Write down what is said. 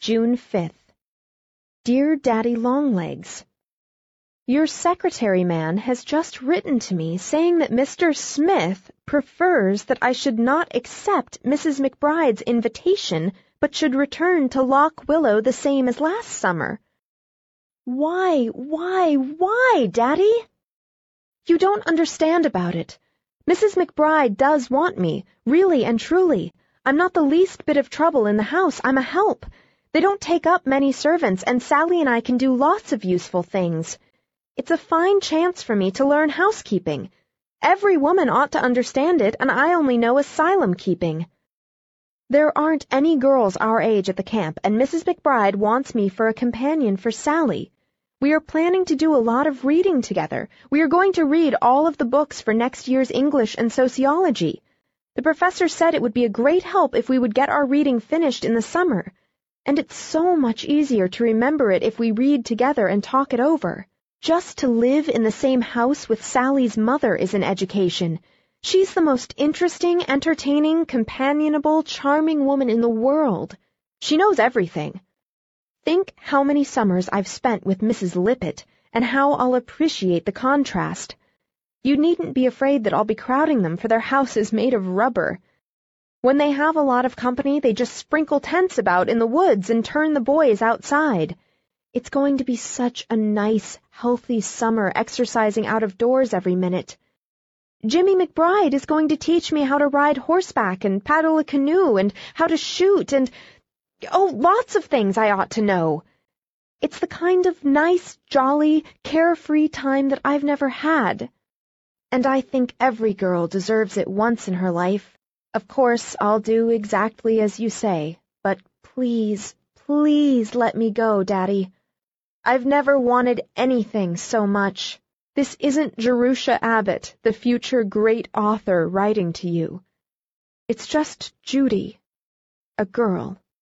June 5th. Dear Daddy Longlegs, Your secretary man has just written to me saying that Mr. Smith prefers that I should not accept Mrs. McBride's invitation, but should return to Lock Willow the same as last summer. Why, why, why, Daddy? You don't understand about it. Mrs. McBride does want me, really and truly. I'm not the least bit of trouble in the house. I'm a help. They don't take up many servants, and Sallie and I can do lots of useful things. It's a fine chance for me to learn housekeeping. Every woman ought to understand it, and I only know asylum keeping. There aren't any girls our age at the camp, and Mrs. McBride wants me for a companion for Sallie. We are planning to do a lot of reading together. We are going to read all of the books for next year's English and sociology. The professor said it would be a great help if we would get our reading finished in the summer. And it's so much easier to remember it if we read together and talk it over. Just to live in the same house with Sallie's mother is an education. She's the most interesting, entertaining, companionable, charming woman in the world. She knows everything. Think how many summers I've spent with Mrs. Lippett, and how I'll appreciate the contrast. You needn't be afraid that I'll be crowding them, for their house is made of rubber. When they have a lot of company, they just sprinkle tents about in the woods and turn the boys outside. It's going to be such a nice, healthy summer exercising out of doors every minute. Jimmy McBride is going to teach me how to ride horseback and paddle a canoe and how to shoot and, oh, lots of things I ought to know. It's the kind of nice, jolly, carefree time that I've never had. And I think every girl deserves it once in her life. Of course, I'll do exactly as you say, but please, please let me go, Daddy. I've never wanted anything so much. This isn't Jerusha Abbott, the future great author, writing to you. It's just Judy, a girl.